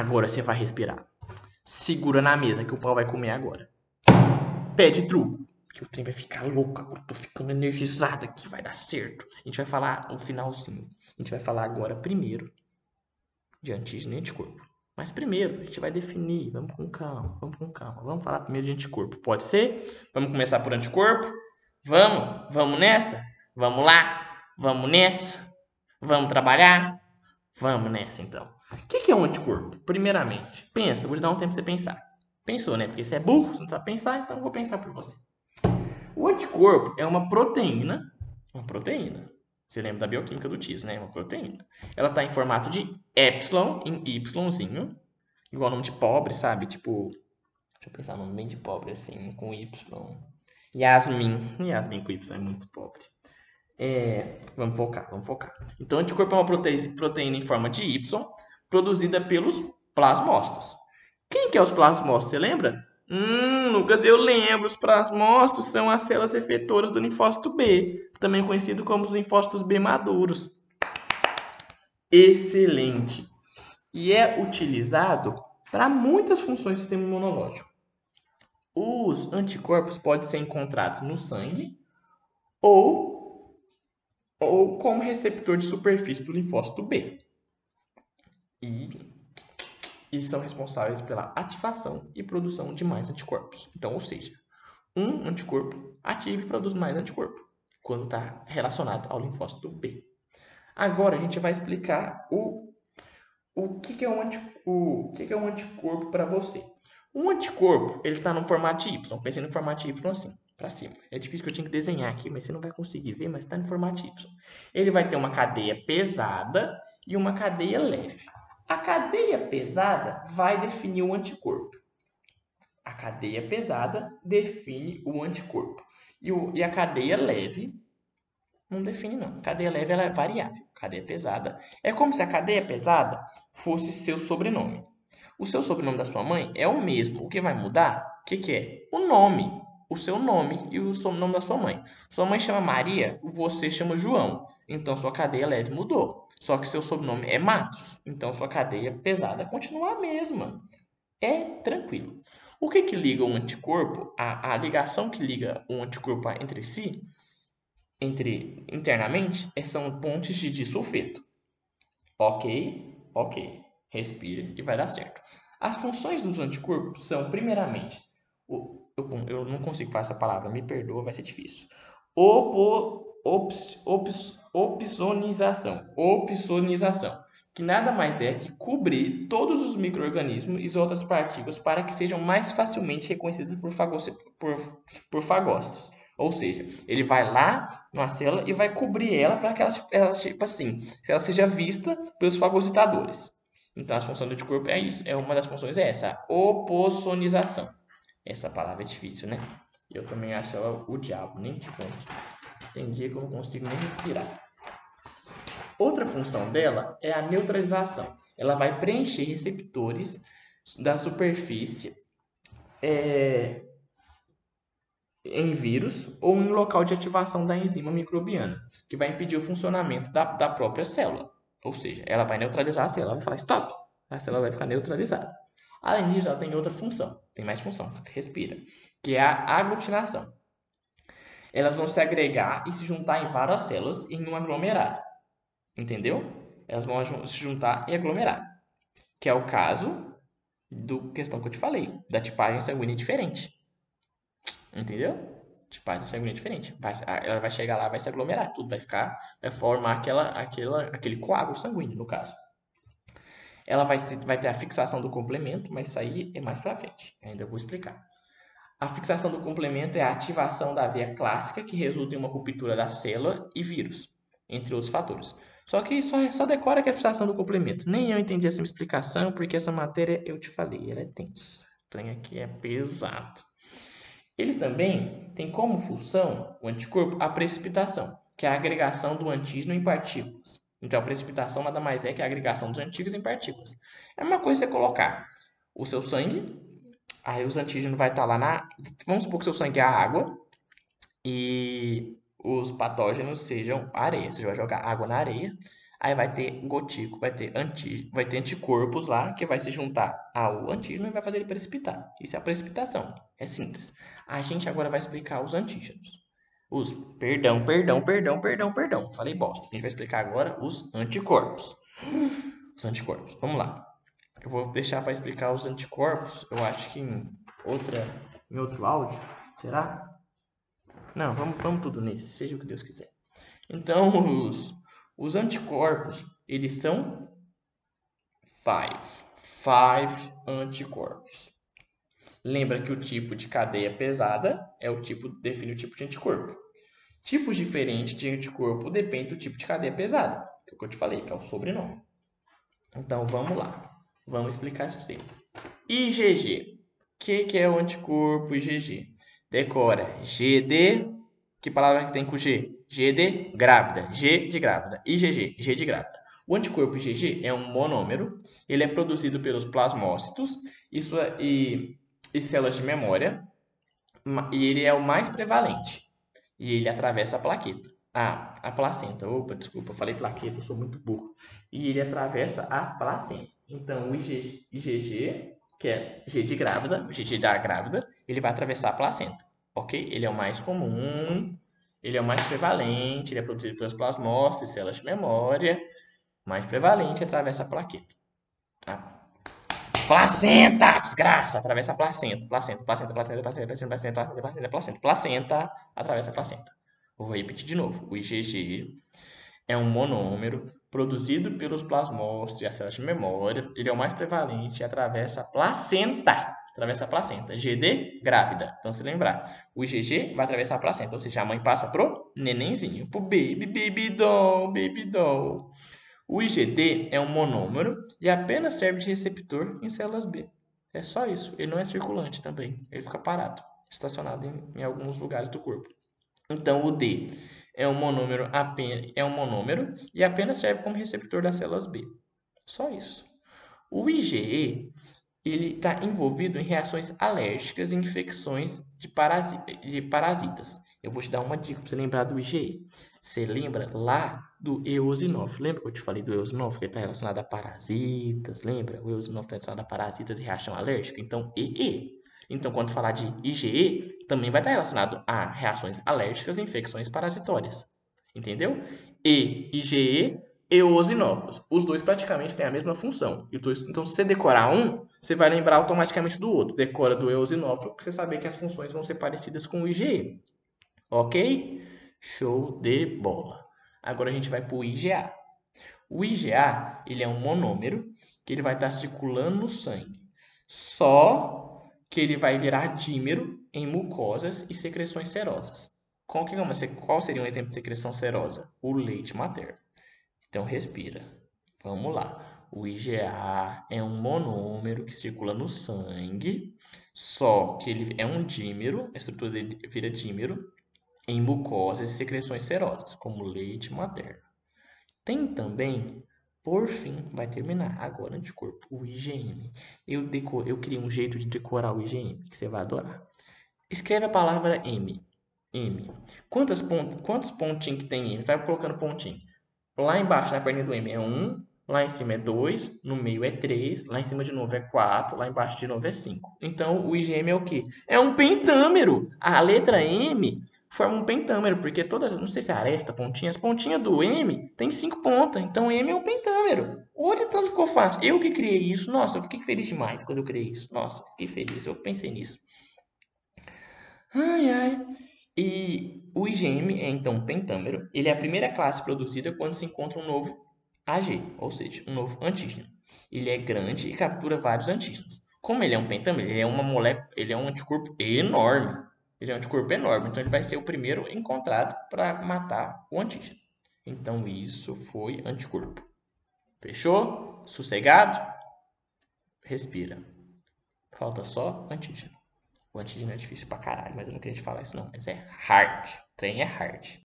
Agora você vai respirar. Segura na mesa que o pau vai comer agora. Pede truco. Que o trem vai ficar louco. Agora tô ficando energizado aqui. Vai dar certo. A gente vai falar no finalzinho. A gente vai falar agora primeiro de antígeno e anticorpo. Mas primeiro, a gente vai definir. Vamos com calma, vamos com calma. Vamos falar primeiro de anticorpo. Pode ser? Vamos começar por anticorpo? Vamos? Vamos nessa? Vamos lá? Vamos nessa? Vamos trabalhar? Vamos nessa então. O que é um anticorpo? Primeiramente, pensa, vou te dar um tempo para você pensar. Pensou, né? Porque você é burro, você não sabe pensar, então eu vou pensar por você. O anticorpo é uma proteína, uma proteína. Você lembra da bioquímica do TIS, né? Uma proteína. Ela está em formato de epsilon, em Yzinho, igual nome de pobre, sabe? Tipo, deixa eu pensar nome bem de pobre, assim, com Y. Yasmin. Yasmin com Y é muito pobre. É, vamos focar, vamos focar. Então, o anticorpo é uma proteína em forma de Y, produzida pelos plasmócitos. Quem que é os plasmócitos? Você lembra? Hum, Lucas, eu lembro. Os plasmócitos são as células efetoras do linfócito B, também conhecido como os linfócitos B maduros. Excelente. E é utilizado para muitas funções do sistema imunológico. Os anticorpos podem ser encontrados no sangue ou, ou como receptor de superfície do linfócito B. E e são responsáveis pela ativação e produção de mais anticorpos. Então, ou seja, um anticorpo ativa e produz mais anticorpo quando está relacionado ao linfócito B. Agora a gente vai explicar o, o, que, que, é um anti, o que, que é um anticorpo para você. Um anticorpo ele está no formato Y. Pensei no formato Y assim, para cima. É difícil que eu tinha que desenhar aqui, mas você não vai conseguir ver, mas está no formato Y. Ele vai ter uma cadeia pesada e uma cadeia leve. A cadeia pesada vai definir o anticorpo. A cadeia pesada define o anticorpo. E, o, e a cadeia leve não define, não. Cadeia leve ela é variável. Cadeia pesada é como se a cadeia pesada fosse seu sobrenome. O seu sobrenome da sua mãe é o mesmo. O que vai mudar? O que, que é? O nome. O seu nome e o sobrenome da sua mãe. Sua mãe chama Maria, você chama João. Então sua cadeia leve mudou. Só que seu sobrenome é Matos, então sua cadeia pesada continua a mesma. É tranquilo. O que, que liga um anticorpo, a, a ligação que liga um anticorpo entre si, entre internamente, é, são pontes de disulfeto. Ok, ok. Respire e vai dar certo. As funções dos anticorpos são, primeiramente, eu, não consigo falar essa palavra, me perdoa, vai ser difícil. Opo, ops, ops, opsonização, opsonização, que nada mais é que cobrir todos os micro-organismos e outras partículas para que sejam mais facilmente reconhecidos por, por, por fagócitos. Ou seja, ele vai lá numa célula e vai cobrir ela para que ela, ela, tipo assim, ela seja vista pelos fagocitadores. Então, a função do anticorpo é isso. É uma das funções é essa, a oposonização. Essa palavra é difícil, né? Eu também acho ela o diabo, nem te conto. Tem dia que eu não consigo nem respirar. Outra função dela é a neutralização. Ela vai preencher receptores da superfície é, em vírus ou em local de ativação da enzima microbiana, que vai impedir o funcionamento da, da própria célula. Ou seja, ela vai neutralizar a célula, vai falar stop, a célula vai ficar neutralizada. Além disso, ela tem outra função, tem mais função, respira, que é a aglutinação elas vão se agregar e se juntar em várias células em um aglomerado. Entendeu? Elas vão se juntar e aglomerar. Que é o caso do questão que eu te falei, da tipagem sanguínea diferente. Entendeu? Tipagem sanguínea diferente. Vai, ela vai chegar lá, vai se aglomerar, tudo vai ficar, vai formar aquela, aquela, aquele coágulo sanguíneo, no caso. Ela vai, vai ter a fixação do complemento, mas isso aí é mais pra frente. Ainda vou explicar. A fixação do complemento é a ativação da via clássica, que resulta em uma ruptura da célula e vírus, entre outros fatores. Só que só, só decora que é a fixação do complemento. Nem eu entendi essa explicação, porque essa matéria, eu te falei, ela é tensa. O trem aqui é pesado. Ele também tem como função, o anticorpo, a precipitação, que é a agregação do antígeno em partículas. Então, a precipitação nada mais é que a agregação dos antígenos em partículas. É uma coisa você colocar o seu sangue Aí os antígenos vai estar tá lá na. Vamos supor que seu sangue é a água e os patógenos sejam areia. Você vai jogar água na areia. Aí vai ter gotículo, vai ter, anti, vai ter anticorpos lá, que vai se juntar ao antígeno e vai fazer ele precipitar. Isso é a precipitação. É simples. A gente agora vai explicar os antígenos. Os, perdão, perdão, perdão, perdão, perdão. Falei bosta. A gente vai explicar agora os anticorpos. Os anticorpos. Vamos lá. Eu vou deixar para explicar os anticorpos, eu acho que em, outra, em outro áudio. Será? Não, vamos, vamos tudo nesse, seja o que Deus quiser. Então, os, os anticorpos, eles são five. Five anticorpos. Lembra que o tipo de cadeia pesada é o tipo define o tipo de anticorpo. Tipos diferentes de anticorpo depende do tipo de cadeia pesada, que é o que eu te falei, que é o sobrenome. Então vamos lá. Vamos explicar isso para você. IgG. O que, que é o anticorpo IgG? Decora. GD. Que palavra que tem com G? G de grávida. G de grávida. IgG. G de grávida. O anticorpo IgG é um monômero. Ele é produzido pelos plasmócitos isso é, e, e células de memória. E ele é o mais prevalente. E ele atravessa a plaqueta. Ah, a placenta. Opa, desculpa, falei plaqueta, sou muito burro. E ele atravessa a placenta. Então, o IgG, que é G de grávida, IgG da grávida, ele vai atravessar a placenta, ok? Ele é o mais comum, ele é o mais prevalente, ele é produzido pelos plasmócitos, células de memória, mais prevalente, atravessa a plaqueta. Tá? Placenta! Desgraça! Atravessa a placenta. Placenta, placenta, placenta, placenta, placenta, placenta, placenta, placenta, placenta, atravessa a placenta. Vou repetir de novo. O IgG é um monômero produzido pelos plasmócitos e as células de memória. Ele é o mais prevalente e atravessa a placenta. Atravessa a placenta. GD, grávida. Então, se lembrar, o IgG vai atravessar a placenta. Ou seja, a mãe passa pro nenenzinho, pro baby, baby doll, baby doll. O IgD é um monômero e apenas serve de receptor em células B. É só isso. Ele não é circulante também. Ele fica parado, estacionado em, em alguns lugares do corpo. Então, o D é um monômero apenas, é um monômero e apenas serve como receptor das células B. Só isso. O IgE ele está envolvido em reações alérgicas e infecções de, parasi de parasitas. Eu vou te dar uma dica para você lembrar do IgE. Você lembra lá do eosinófilo? Lembra que eu te falei do eosinófilo que está relacionado a parasitas? Lembra? O eosinófilo está relacionado a parasitas e reação alérgica? Então, EE então, quando falar de IgE, também vai estar relacionado a reações alérgicas e infecções parasitórias. Entendeu? E, IgE eosinófilos. Os dois praticamente têm a mesma função. Então, se você decorar um, você vai lembrar automaticamente do outro. Decora do eosinófilo, para você saber que as funções vão ser parecidas com o IgE. Ok? Show de bola. Agora a gente vai para o IgA. O IgA ele é um monômero que ele vai estar circulando no sangue. Só que ele vai virar dímero em mucosas e secreções serosas. Qual, que é qual seria um exemplo de secreção serosa? O leite materno. Então, respira. Vamos lá. O IgA é um monômero que circula no sangue, só que ele é um dímero, a estrutura dele vira dímero, em mucosas e secreções serosas, como leite materno. Tem também por fim, vai terminar agora anticorpo, o IgM. Eu, decor, eu criei um jeito de decorar o IgM que você vai adorar. Escreve a palavra M. M. Quantas pont, quantos pontinhos que tem M? Vai colocando pontinho. Lá embaixo, na perna do M, é 1. Lá em cima é 2. No meio é 3. Lá em cima de novo é 4. Lá embaixo de novo é 5. Então, o IgM é o quê? É um pentâmero. A letra M forma um pentâmero, porque todas, não sei se é aresta, pontinhas, pontinha do M tem cinco pontas, então M é um pentâmero. Olha tanto ficou fácil. Eu que criei isso, nossa, eu fiquei feliz demais quando eu criei isso. Nossa, fiquei feliz, eu pensei nisso. Ai, ai. E o IgM é então um pentâmero. Ele é a primeira classe produzida quando se encontra um novo AG, ou seja, um novo antígeno. Ele é grande e captura vários antígenos. Como ele é um pentâmero, ele é uma molécula, ele é um anticorpo enorme. Ele é um anticorpo enorme, então ele vai ser o primeiro encontrado para matar o antígeno. Então isso foi anticorpo. Fechou? Sossegado? Respira. Falta só antígeno. O antígeno é difícil pra caralho, mas eu não queria te falar isso não. Mas é hard. O trem é hard.